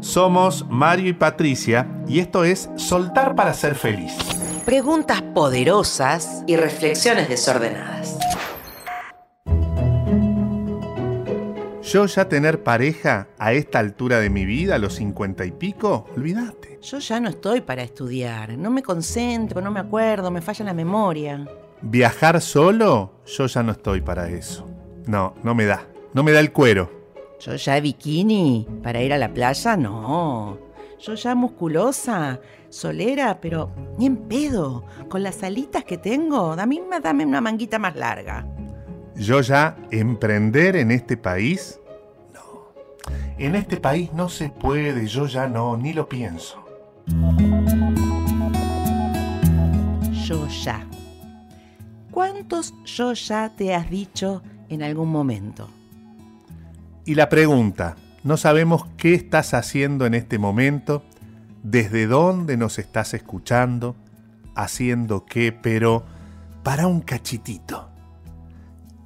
Somos Mario y Patricia y esto es Soltar para ser feliz. Preguntas poderosas y reflexiones desordenadas. Yo ya tener pareja a esta altura de mi vida, a los cincuenta y pico, olvídate. Yo ya no estoy para estudiar. No me concentro, no me acuerdo, me falla la memoria. Viajar solo, yo ya no estoy para eso. No, no me da. No me da el cuero. Yo ya bikini para ir a la playa, no. Yo ya musculosa, solera, pero ni en pedo. Con las alitas que tengo, dame, dame una manguita más larga. Yo ya emprender en este país, no. En este país no se puede, yo ya no, ni lo pienso. Yo ya. ¿Cuántos yo ya te has dicho en algún momento? Y la pregunta, no sabemos qué estás haciendo en este momento, desde dónde nos estás escuchando, haciendo qué, pero para un cachitito.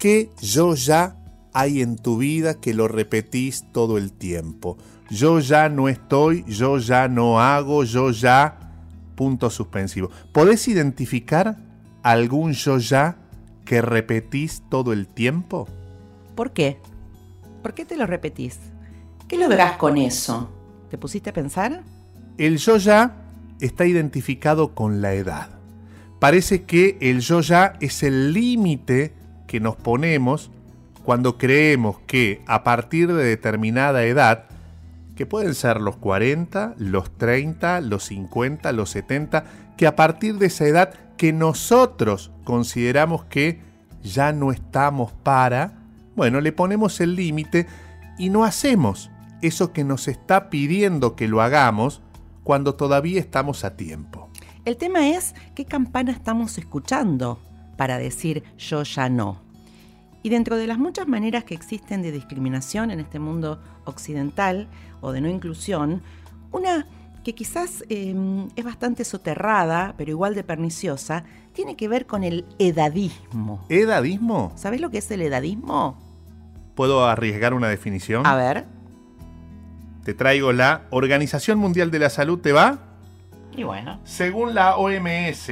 ¿Qué yo ya hay en tu vida que lo repetís todo el tiempo? Yo ya no estoy, yo ya no hago, yo ya... Punto suspensivo. ¿Podés identificar algún yo ya que repetís todo el tiempo? ¿Por qué? ¿Por qué te lo repetís? ¿Qué lográs con eso? ¿Te pusiste a pensar? El yo ya está identificado con la edad. Parece que el yo ya es el límite que nos ponemos cuando creemos que a partir de determinada edad, que pueden ser los 40, los 30, los 50, los 70, que a partir de esa edad que nosotros consideramos que ya no estamos para, bueno, le ponemos el límite y no hacemos eso que nos está pidiendo que lo hagamos cuando todavía estamos a tiempo. El tema es qué campana estamos escuchando para decir yo ya no. Y dentro de las muchas maneras que existen de discriminación en este mundo occidental o de no inclusión, una que quizás eh, es bastante soterrada, pero igual de perniciosa, tiene que ver con el edadismo. ¿Edadismo? ¿Sabes lo que es el edadismo? ¿Puedo arriesgar una definición? A ver. Te traigo la Organización Mundial de la Salud, ¿te va? Y bueno. Según la OMS,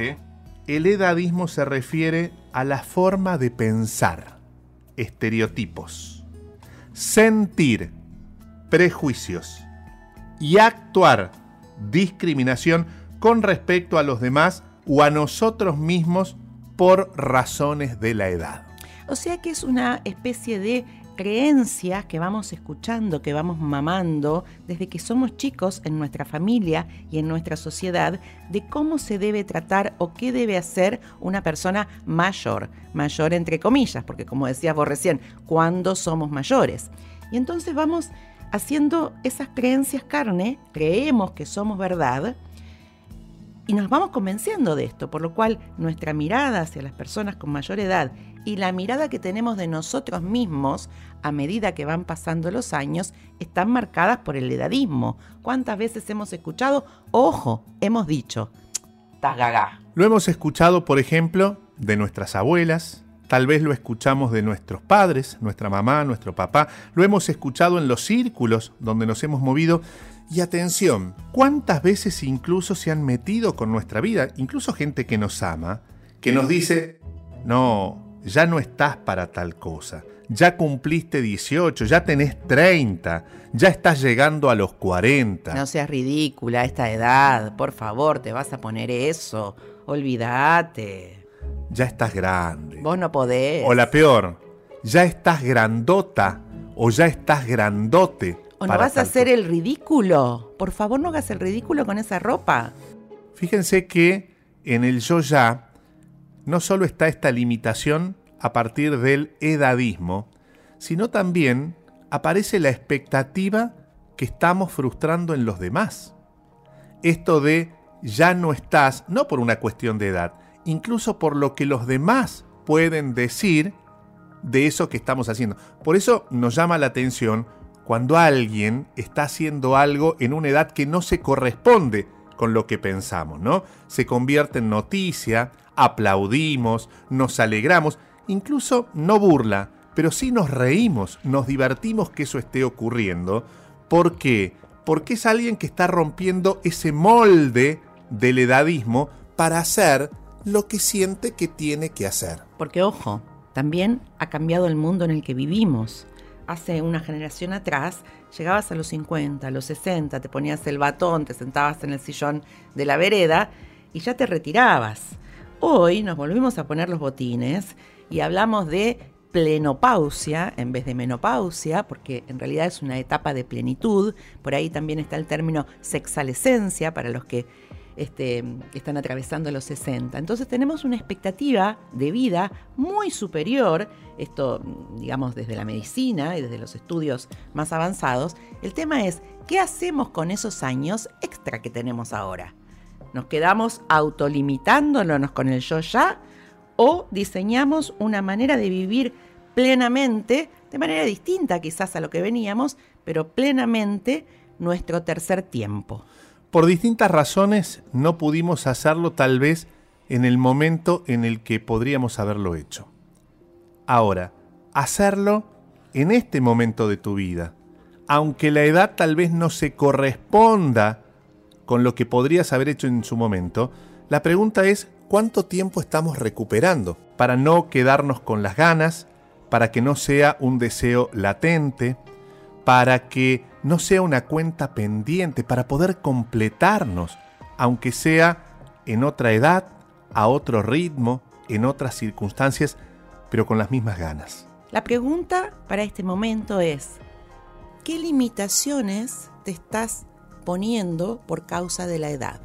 el edadismo se refiere a la forma de pensar, estereotipos, sentir, prejuicios y actuar discriminación con respecto a los demás o a nosotros mismos por razones de la edad. O sea que es una especie de creencias que vamos escuchando, que vamos mamando desde que somos chicos en nuestra familia y en nuestra sociedad de cómo se debe tratar o qué debe hacer una persona mayor, mayor entre comillas, porque como decías vos recién, ¿cuándo somos mayores? Y entonces vamos haciendo esas creencias carne, creemos que somos verdad, y nos vamos convenciendo de esto, por lo cual nuestra mirada hacia las personas con mayor edad y la mirada que tenemos de nosotros mismos a medida que van pasando los años están marcadas por el edadismo. ¿Cuántas veces hemos escuchado? Ojo, hemos dicho, gaga. Lo hemos escuchado, por ejemplo, de nuestras abuelas, tal vez lo escuchamos de nuestros padres, nuestra mamá, nuestro papá, lo hemos escuchado en los círculos donde nos hemos movido. Y atención, ¿cuántas veces incluso se han metido con nuestra vida, incluso gente que nos ama, que nos dice, no, ya no estás para tal cosa, ya cumpliste 18, ya tenés 30, ya estás llegando a los 40. No seas ridícula a esta edad, por favor, te vas a poner eso, olvídate. Ya estás grande. Vos no podés. O la peor, ya estás grandota o ya estás grandote ¿O no vas a hacer el ridículo? Por favor, no hagas el ridículo con esa ropa. Fíjense que en el yo ya no solo está esta limitación a partir del edadismo, sino también aparece la expectativa que estamos frustrando en los demás. Esto de ya no estás, no por una cuestión de edad, incluso por lo que los demás pueden decir de eso que estamos haciendo. Por eso nos llama la atención cuando alguien está haciendo algo en una edad que no se corresponde con lo que pensamos, ¿no? Se convierte en noticia, aplaudimos, nos alegramos, incluso no burla, pero sí nos reímos, nos divertimos que eso esté ocurriendo. ¿Por qué? porque es alguien que está rompiendo ese molde del edadismo para hacer lo que siente que tiene que hacer. Porque ojo, también ha cambiado el mundo en el que vivimos. Hace una generación atrás, llegabas a los 50, a los 60, te ponías el batón, te sentabas en el sillón de la vereda y ya te retirabas. Hoy nos volvimos a poner los botines y hablamos de plenopausia en vez de menopausia, porque en realidad es una etapa de plenitud. Por ahí también está el término sexalescencia para los que este, están atravesando los 60. Entonces tenemos una expectativa de vida muy superior, esto digamos desde la medicina y desde los estudios más avanzados. El tema es, ¿qué hacemos con esos años extra que tenemos ahora? ¿Nos quedamos autolimitándonos con el yo ya? ¿O diseñamos una manera de vivir plenamente, de manera distinta quizás a lo que veníamos, pero plenamente nuestro tercer tiempo? Por distintas razones no pudimos hacerlo tal vez en el momento en el que podríamos haberlo hecho. Ahora, hacerlo en este momento de tu vida, aunque la edad tal vez no se corresponda con lo que podrías haber hecho en su momento, la pregunta es cuánto tiempo estamos recuperando para no quedarnos con las ganas, para que no sea un deseo latente, para que no sea una cuenta pendiente, para poder completarnos, aunque sea en otra edad, a otro ritmo, en otras circunstancias, pero con las mismas ganas. La pregunta para este momento es, ¿qué limitaciones te estás poniendo por causa de la edad?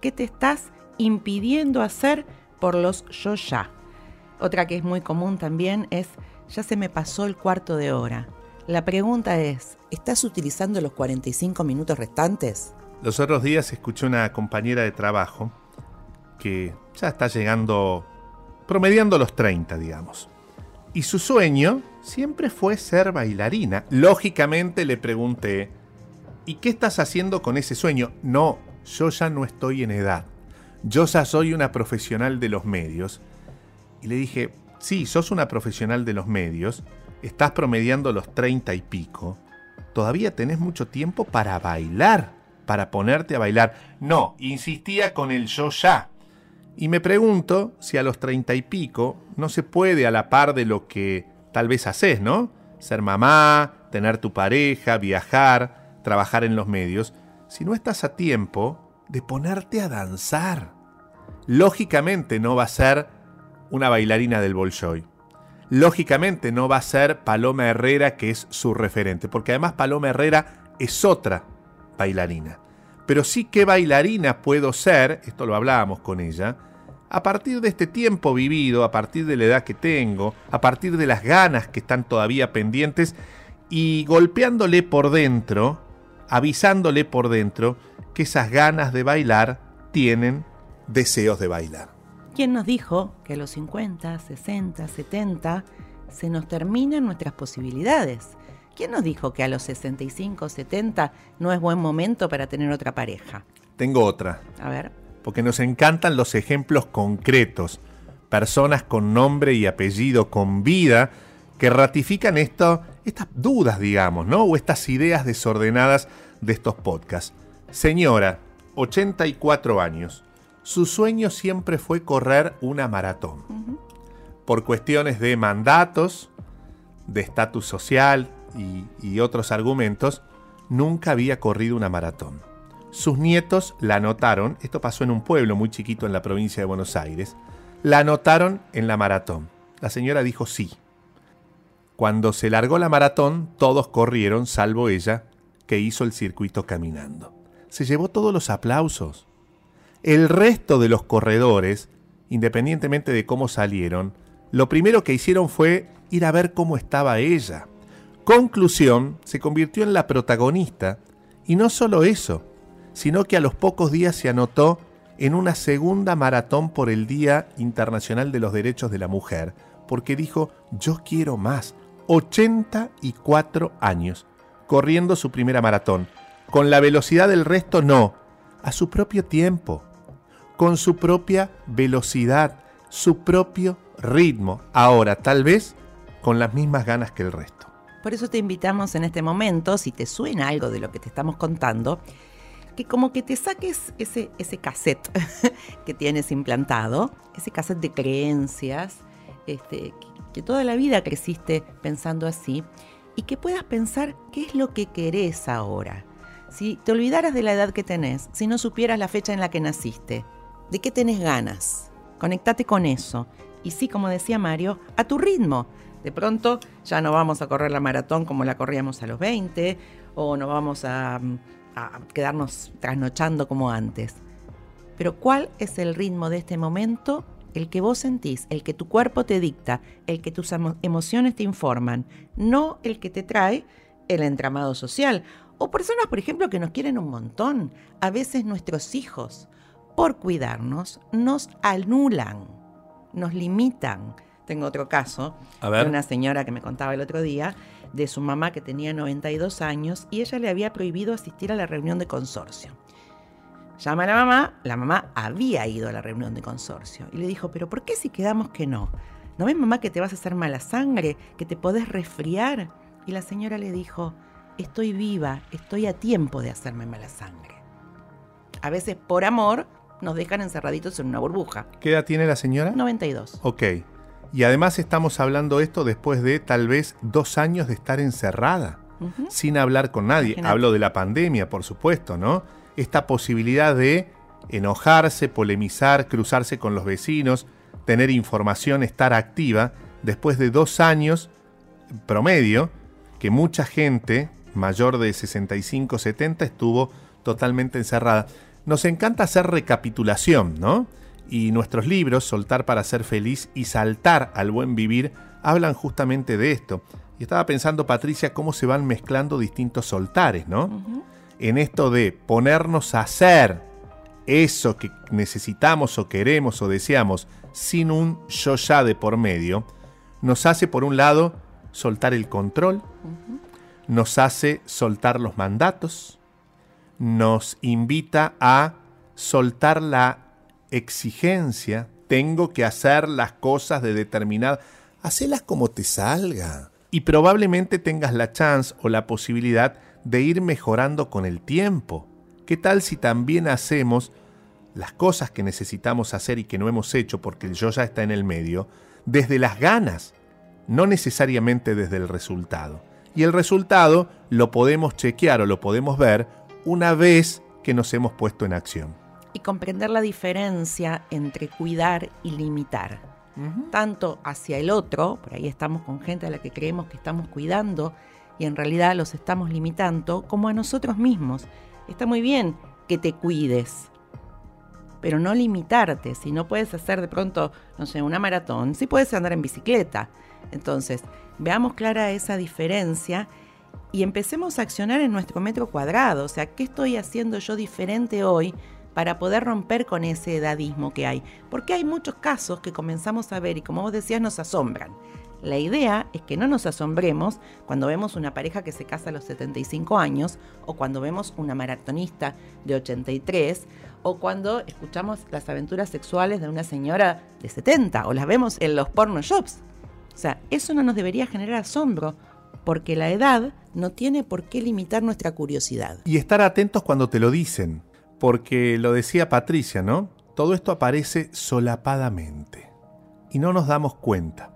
¿Qué te estás impidiendo hacer por los yo ya? Otra que es muy común también es, ya se me pasó el cuarto de hora. La pregunta es, ¿estás utilizando los 45 minutos restantes? Los otros días escuché una compañera de trabajo que ya está llegando, promediando los 30, digamos. Y su sueño siempre fue ser bailarina. Lógicamente le pregunté, ¿y qué estás haciendo con ese sueño? No, yo ya no estoy en edad. Yo ya soy una profesional de los medios. Y le dije, sí, sos una profesional de los medios, estás promediando los treinta y pico, todavía tenés mucho tiempo para bailar, para ponerte a bailar. No, insistía con el yo ya. Y me pregunto si a los treinta y pico no se puede a la par de lo que tal vez haces, ¿no? Ser mamá, tener tu pareja, viajar, trabajar en los medios, si no estás a tiempo de ponerte a danzar. Lógicamente no va a ser una bailarina del Bolshoi lógicamente no va a ser Paloma Herrera, que es su referente, porque además Paloma Herrera es otra bailarina. Pero sí que bailarina puedo ser, esto lo hablábamos con ella, a partir de este tiempo vivido, a partir de la edad que tengo, a partir de las ganas que están todavía pendientes y golpeándole por dentro, avisándole por dentro que esas ganas de bailar tienen deseos de bailar. ¿Quién nos dijo que a los 50, 60, 70 se nos terminan nuestras posibilidades? ¿Quién nos dijo que a los 65, 70 no es buen momento para tener otra pareja? Tengo otra. A ver. Porque nos encantan los ejemplos concretos, personas con nombre y apellido, con vida, que ratifican esto, estas dudas, digamos, ¿no? O estas ideas desordenadas de estos podcasts. Señora, 84 años, su sueño siempre fue correr una maratón. Por cuestiones de mandatos, de estatus social y, y otros argumentos, nunca había corrido una maratón. Sus nietos la anotaron, esto pasó en un pueblo muy chiquito en la provincia de Buenos Aires, la anotaron en la maratón. La señora dijo sí. Cuando se largó la maratón, todos corrieron, salvo ella, que hizo el circuito caminando. Se llevó todos los aplausos. El resto de los corredores, independientemente de cómo salieron, lo primero que hicieron fue ir a ver cómo estaba ella. Conclusión, se convirtió en la protagonista. Y no solo eso, sino que a los pocos días se anotó en una segunda maratón por el Día Internacional de los Derechos de la Mujer, porque dijo, yo quiero más. 84 años, corriendo su primera maratón. Con la velocidad del resto no, a su propio tiempo con su propia velocidad, su propio ritmo. Ahora, tal vez con las mismas ganas que el resto. Por eso te invitamos en este momento, si te suena algo de lo que te estamos contando, que como que te saques ese, ese cassette que tienes implantado, ese cassette de creencias, este, que toda la vida creciste pensando así, y que puedas pensar qué es lo que querés ahora. Si te olvidaras de la edad que tenés, si no supieras la fecha en la que naciste, ¿de qué tenés ganas? Conectate con eso. Y sí, como decía Mario, a tu ritmo. De pronto ya no vamos a correr la maratón como la corríamos a los 20, o no vamos a, a quedarnos trasnochando como antes. Pero ¿cuál es el ritmo de este momento el que vos sentís, el que tu cuerpo te dicta, el que tus emociones te informan, no el que te trae el entramado social. O personas, por ejemplo, que nos quieren un montón. A veces nuestros hijos, por cuidarnos, nos anulan, nos limitan. Tengo otro caso de una señora que me contaba el otro día de su mamá que tenía 92 años y ella le había prohibido asistir a la reunión de consorcio. Llama a la mamá, la mamá había ido a la reunión de consorcio y le dijo, pero ¿por qué si quedamos que no? ¿No ves mamá que te vas a hacer mala sangre, que te podés resfriar? Y la señora le dijo, estoy viva, estoy a tiempo de hacerme mala sangre. A veces por amor nos dejan encerraditos en una burbuja. ¿Qué edad tiene la señora? 92. Ok. Y además estamos hablando esto después de tal vez dos años de estar encerrada, sin hablar con nadie. Hablo de la pandemia, por supuesto, ¿no? esta posibilidad de enojarse, polemizar, cruzarse con los vecinos, tener información, estar activa, después de dos años promedio, que mucha gente mayor de 65, 70 estuvo totalmente encerrada. Nos encanta hacer recapitulación, ¿no? Y nuestros libros, Soltar para ser feliz y Saltar al buen vivir, hablan justamente de esto. Y estaba pensando, Patricia, cómo se van mezclando distintos soltares, ¿no? en esto de ponernos a hacer eso que necesitamos o queremos o deseamos sin un yo ya de por medio, nos hace por un lado soltar el control, nos hace soltar los mandatos, nos invita a soltar la exigencia, tengo que hacer las cosas de determinada, hacelas como te salga. Y probablemente tengas la chance o la posibilidad de ir mejorando con el tiempo. ¿Qué tal si también hacemos las cosas que necesitamos hacer y que no hemos hecho porque el yo ya está en el medio, desde las ganas, no necesariamente desde el resultado? Y el resultado lo podemos chequear o lo podemos ver una vez que nos hemos puesto en acción. Y comprender la diferencia entre cuidar y limitar. Tanto hacia el otro, por ahí estamos con gente a la que creemos que estamos cuidando y en realidad los estamos limitando como a nosotros mismos. Está muy bien que te cuides, pero no limitarte. Si no puedes hacer de pronto, no sé, una maratón, sí puedes andar en bicicleta. Entonces, veamos clara esa diferencia y empecemos a accionar en nuestro metro cuadrado. O sea, ¿qué estoy haciendo yo diferente hoy para poder romper con ese edadismo que hay? Porque hay muchos casos que comenzamos a ver y como vos decías nos asombran. La idea es que no nos asombremos cuando vemos una pareja que se casa a los 75 años o cuando vemos una maratonista de 83 o cuando escuchamos las aventuras sexuales de una señora de 70 o las vemos en los porno shops. O sea, eso no nos debería generar asombro porque la edad no tiene por qué limitar nuestra curiosidad. Y estar atentos cuando te lo dicen, porque lo decía Patricia, ¿no? Todo esto aparece solapadamente y no nos damos cuenta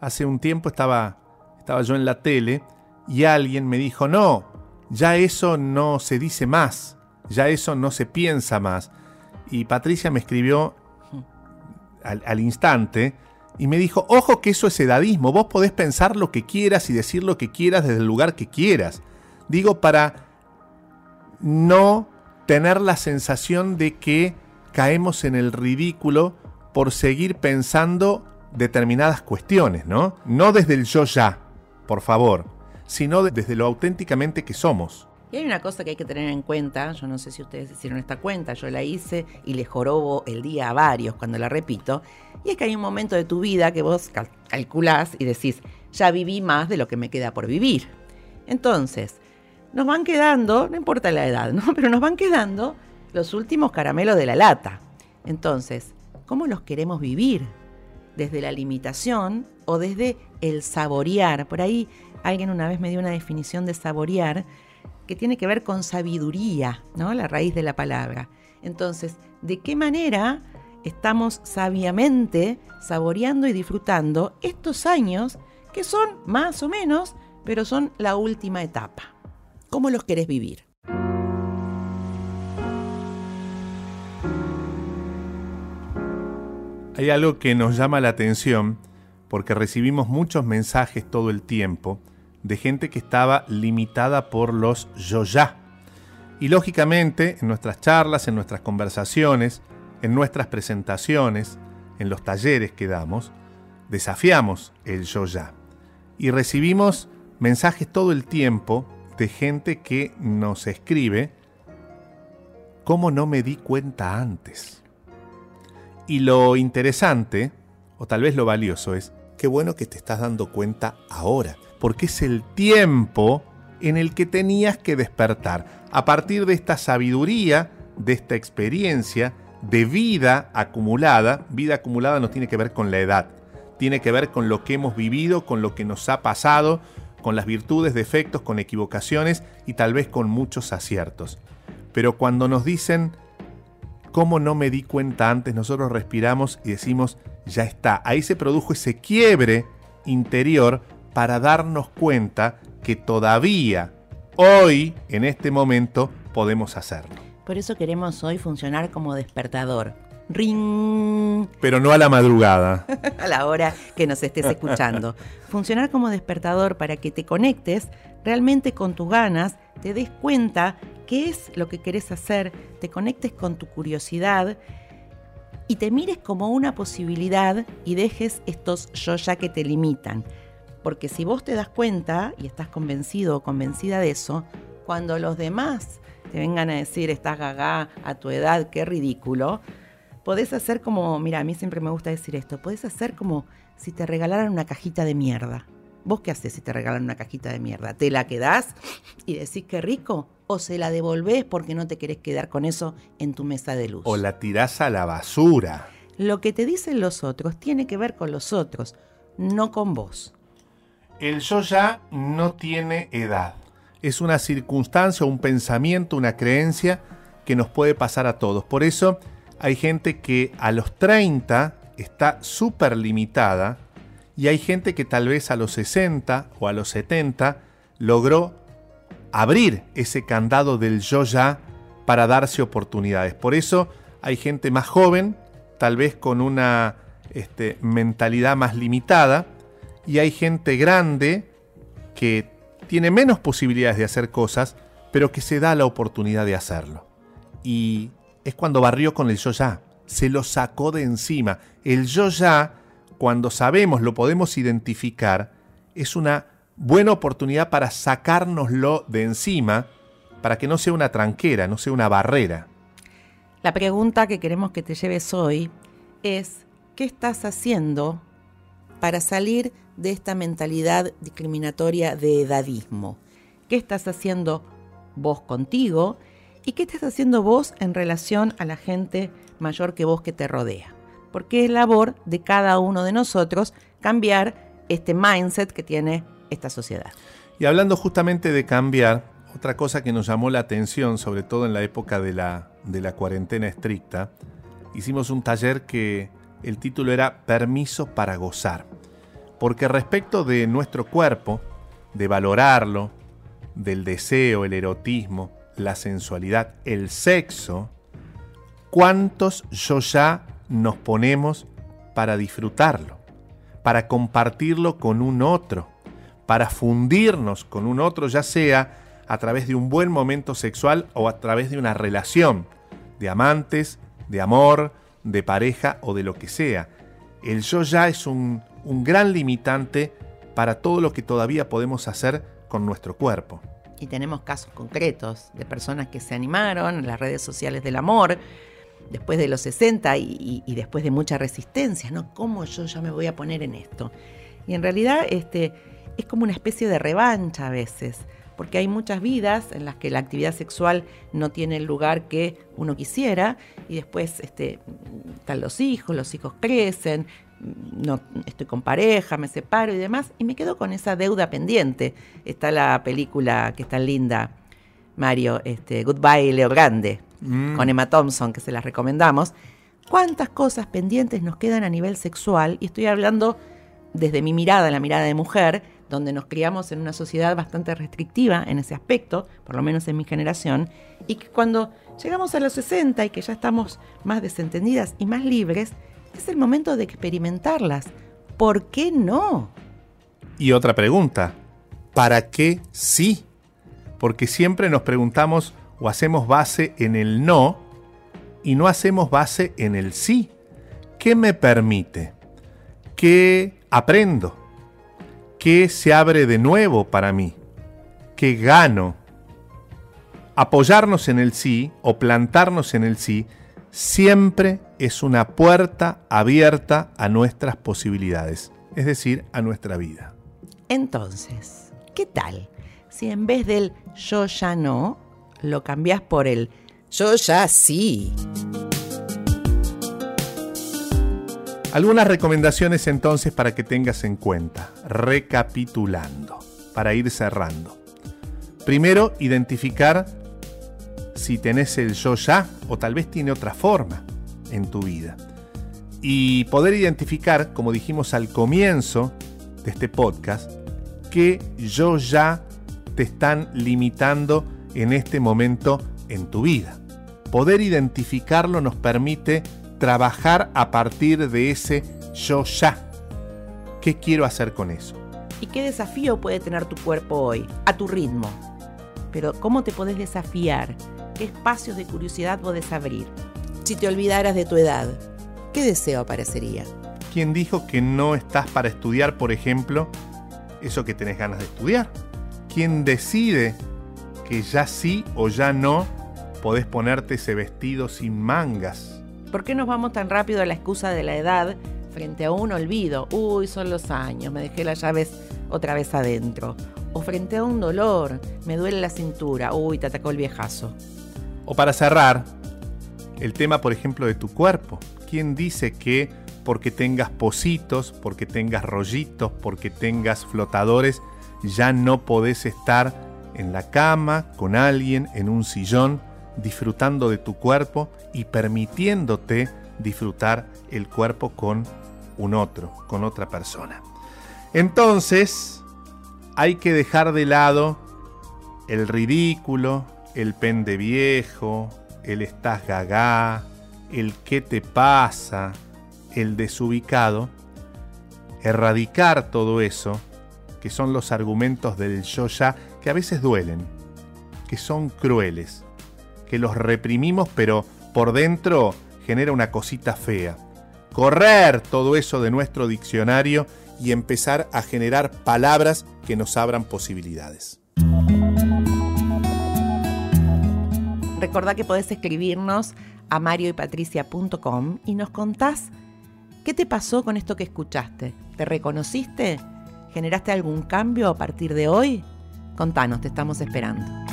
hace un tiempo estaba, estaba yo en la tele y alguien me dijo, no, ya eso no se dice más, ya eso no se piensa más. Y Patricia me escribió al, al instante y me dijo, ojo que eso es edadismo, vos podés pensar lo que quieras y decir lo que quieras desde el lugar que quieras. Digo, para no tener la sensación de que caemos en el ridículo por seguir pensando determinadas cuestiones, ¿no? No desde el yo ya, por favor, sino desde lo auténticamente que somos. Y hay una cosa que hay que tener en cuenta, yo no sé si ustedes hicieron esta cuenta, yo la hice y le jorobo el día a varios cuando la repito, y es que hay un momento de tu vida que vos calculás y decís, ya viví más de lo que me queda por vivir. Entonces, nos van quedando, no importa la edad, ¿no? Pero nos van quedando los últimos caramelos de la lata. Entonces, ¿cómo los queremos vivir? desde la limitación o desde el saborear. Por ahí alguien una vez me dio una definición de saborear que tiene que ver con sabiduría, ¿no? La raíz de la palabra. Entonces, ¿de qué manera estamos sabiamente saboreando y disfrutando estos años que son más o menos, pero son la última etapa? ¿Cómo los querés vivir? Hay algo que nos llama la atención porque recibimos muchos mensajes todo el tiempo de gente que estaba limitada por los yo ya. Y lógicamente en nuestras charlas, en nuestras conversaciones, en nuestras presentaciones, en los talleres que damos, desafiamos el yo ya. Y recibimos mensajes todo el tiempo de gente que nos escribe, ¿cómo no me di cuenta antes? Y lo interesante, o tal vez lo valioso, es qué bueno que te estás dando cuenta ahora, porque es el tiempo en el que tenías que despertar. A partir de esta sabiduría, de esta experiencia, de vida acumulada, vida acumulada no tiene que ver con la edad, tiene que ver con lo que hemos vivido, con lo que nos ha pasado, con las virtudes, defectos, con equivocaciones y tal vez con muchos aciertos. Pero cuando nos dicen ¿Cómo no me di cuenta antes? Nosotros respiramos y decimos, ya está. Ahí se produjo ese quiebre interior para darnos cuenta que todavía, hoy, en este momento, podemos hacerlo. Por eso queremos hoy funcionar como despertador. Ring. Pero no a la madrugada. a la hora que nos estés escuchando. Funcionar como despertador para que te conectes realmente con tus ganas, te des cuenta qué es lo que querés hacer, te conectes con tu curiosidad y te mires como una posibilidad y dejes estos yo ya que te limitan. Porque si vos te das cuenta y estás convencido o convencida de eso, cuando los demás te vengan a decir estás gaga a tu edad, qué ridículo, podés hacer como, mira, a mí siempre me gusta decir esto, podés hacer como si te regalaran una cajita de mierda. ¿Vos qué haces si te regalan una cajita de mierda? ¿Te la quedás y decís qué rico? ¿O se la devolvés porque no te querés quedar con eso en tu mesa de luz? O la tirás a la basura. Lo que te dicen los otros tiene que ver con los otros, no con vos. El yo ya no tiene edad. Es una circunstancia, un pensamiento, una creencia que nos puede pasar a todos. Por eso hay gente que a los 30 está súper limitada y hay gente que tal vez a los 60 o a los 70 logró abrir ese candado del yo ya para darse oportunidades. Por eso hay gente más joven, tal vez con una este, mentalidad más limitada, y hay gente grande que tiene menos posibilidades de hacer cosas, pero que se da la oportunidad de hacerlo. Y es cuando barrió con el yo ya, se lo sacó de encima. El yo ya cuando sabemos, lo podemos identificar, es una buena oportunidad para sacárnoslo de encima, para que no sea una tranquera, no sea una barrera. La pregunta que queremos que te lleves hoy es, ¿qué estás haciendo para salir de esta mentalidad discriminatoria de edadismo? ¿Qué estás haciendo vos contigo? ¿Y qué estás haciendo vos en relación a la gente mayor que vos que te rodea? porque es labor de cada uno de nosotros cambiar este mindset que tiene esta sociedad. Y hablando justamente de cambiar, otra cosa que nos llamó la atención, sobre todo en la época de la, de la cuarentena estricta, hicimos un taller que el título era Permiso para gozar. Porque respecto de nuestro cuerpo, de valorarlo, del deseo, el erotismo, la sensualidad, el sexo, ¿cuántos yo ya nos ponemos para disfrutarlo, para compartirlo con un otro, para fundirnos con un otro, ya sea a través de un buen momento sexual o a través de una relación de amantes, de amor, de pareja o de lo que sea. El yo ya es un, un gran limitante para todo lo que todavía podemos hacer con nuestro cuerpo. Y tenemos casos concretos de personas que se animaron en las redes sociales del amor, después de los 60 y, después de mucha resistencia, ¿no? ¿Cómo yo ya me voy a poner en esto? Y en realidad este, es como una especie de revancha a veces, porque hay muchas vidas en las que la actividad sexual no tiene el lugar que uno quisiera y después este, están los hijos, los hijos crecen, no estoy con pareja, me separo y demás, y me quedo con esa deuda pendiente. Está la película que está linda, Mario, este, Goodbye Leo Grande, mm. con Emma Thompson, que se las recomendamos. ¿Cuántas cosas pendientes nos quedan a nivel sexual? Y estoy hablando desde mi mirada, la mirada de mujer, donde nos criamos en una sociedad bastante restrictiva en ese aspecto, por lo menos en mi generación, y que cuando llegamos a los 60 y que ya estamos más desentendidas y más libres, es el momento de experimentarlas. ¿Por qué no? Y otra pregunta, ¿para qué sí? Porque siempre nos preguntamos o hacemos base en el no y no hacemos base en el sí. ¿Qué me permite? ¿Qué aprendo? ¿Qué se abre de nuevo para mí? ¿Qué gano? Apoyarnos en el sí o plantarnos en el sí siempre es una puerta abierta a nuestras posibilidades, es decir, a nuestra vida. Entonces, ¿qué tal si en vez del yo ya no, lo cambias por el yo ya sí? Algunas recomendaciones entonces para que tengas en cuenta, recapitulando, para ir cerrando. Primero, identificar si tenés el yo ya o tal vez tiene otra forma en tu vida. Y poder identificar, como dijimos al comienzo de este podcast, que yo ya te están limitando en este momento en tu vida. Poder identificarlo nos permite trabajar a partir de ese yo ya. ¿Qué quiero hacer con eso? ¿Y qué desafío puede tener tu cuerpo hoy? A tu ritmo. Pero ¿cómo te podés desafiar? ¿Qué espacios de curiosidad podés abrir? Si te olvidaras de tu edad, ¿qué deseo aparecería? ¿Quién dijo que no estás para estudiar, por ejemplo, eso que tenés ganas de estudiar? ¿Quién decide que ya sí o ya no podés ponerte ese vestido sin mangas? ¿Por qué nos vamos tan rápido a la excusa de la edad frente a un olvido? Uy, son los años, me dejé las llaves otra vez adentro. O frente a un dolor, me duele la cintura, uy, te atacó el viejazo. O para cerrar, el tema, por ejemplo, de tu cuerpo. ¿Quién dice que porque tengas positos, porque tengas rollitos, porque tengas flotadores, ya no podés estar en la cama con alguien, en un sillón, disfrutando de tu cuerpo y permitiéndote disfrutar el cuerpo con un otro, con otra persona? Entonces, hay que dejar de lado el ridículo, el pende viejo, el estás gagá, el qué te pasa, el desubicado, erradicar todo eso, que son los argumentos del yo ya, que a veces duelen, que son crueles, que los reprimimos pero por dentro genera una cosita fea. Correr todo eso de nuestro diccionario y empezar a generar palabras que nos abran posibilidades. Recordá que podés escribirnos a marioypatricia.com y nos contás qué te pasó con esto que escuchaste. ¿Te reconociste? ¿Generaste algún cambio a partir de hoy? Contanos, te estamos esperando.